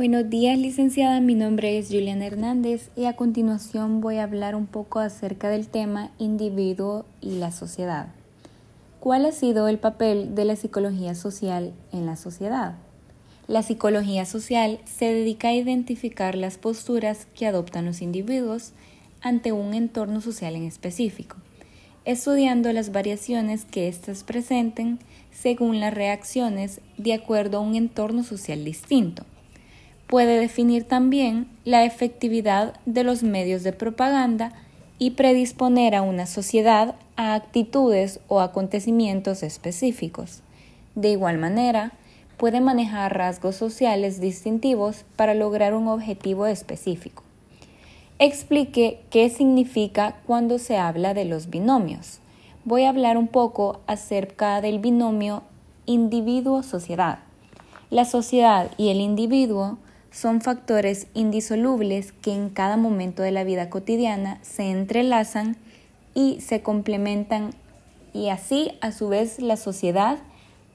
Buenos días, licenciada. Mi nombre es Juliana Hernández y a continuación voy a hablar un poco acerca del tema individuo y la sociedad. ¿Cuál ha sido el papel de la psicología social en la sociedad? La psicología social se dedica a identificar las posturas que adoptan los individuos ante un entorno social en específico, estudiando las variaciones que éstas presenten según las reacciones de acuerdo a un entorno social distinto puede definir también la efectividad de los medios de propaganda y predisponer a una sociedad a actitudes o acontecimientos específicos. De igual manera, puede manejar rasgos sociales distintivos para lograr un objetivo específico. Explique qué significa cuando se habla de los binomios. Voy a hablar un poco acerca del binomio individuo-sociedad. La sociedad y el individuo son factores indisolubles que en cada momento de la vida cotidiana se entrelazan y se complementan y así a su vez la sociedad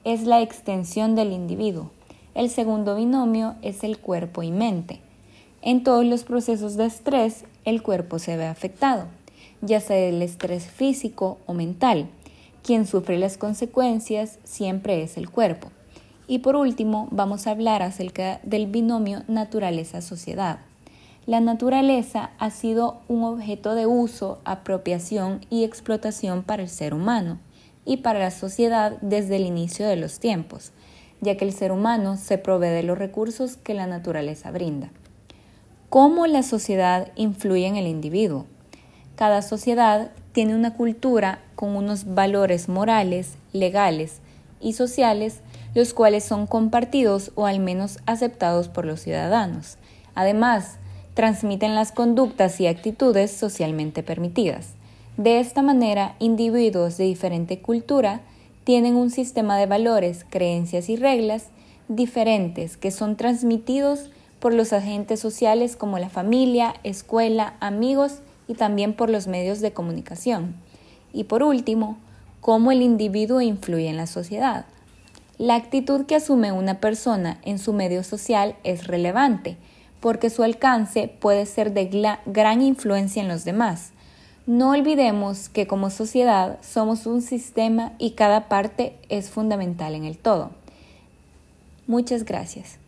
es la extensión del individuo. El segundo binomio es el cuerpo y mente. En todos los procesos de estrés el cuerpo se ve afectado, ya sea el estrés físico o mental. Quien sufre las consecuencias siempre es el cuerpo. Y por último, vamos a hablar acerca del binomio naturaleza-sociedad. La naturaleza ha sido un objeto de uso, apropiación y explotación para el ser humano y para la sociedad desde el inicio de los tiempos, ya que el ser humano se provee de los recursos que la naturaleza brinda. ¿Cómo la sociedad influye en el individuo? Cada sociedad tiene una cultura con unos valores morales, legales y sociales los cuales son compartidos o al menos aceptados por los ciudadanos. Además, transmiten las conductas y actitudes socialmente permitidas. De esta manera, individuos de diferente cultura tienen un sistema de valores, creencias y reglas diferentes que son transmitidos por los agentes sociales como la familia, escuela, amigos y también por los medios de comunicación. Y por último, cómo el individuo influye en la sociedad. La actitud que asume una persona en su medio social es relevante, porque su alcance puede ser de gran influencia en los demás. No olvidemos que como sociedad somos un sistema y cada parte es fundamental en el todo. Muchas gracias.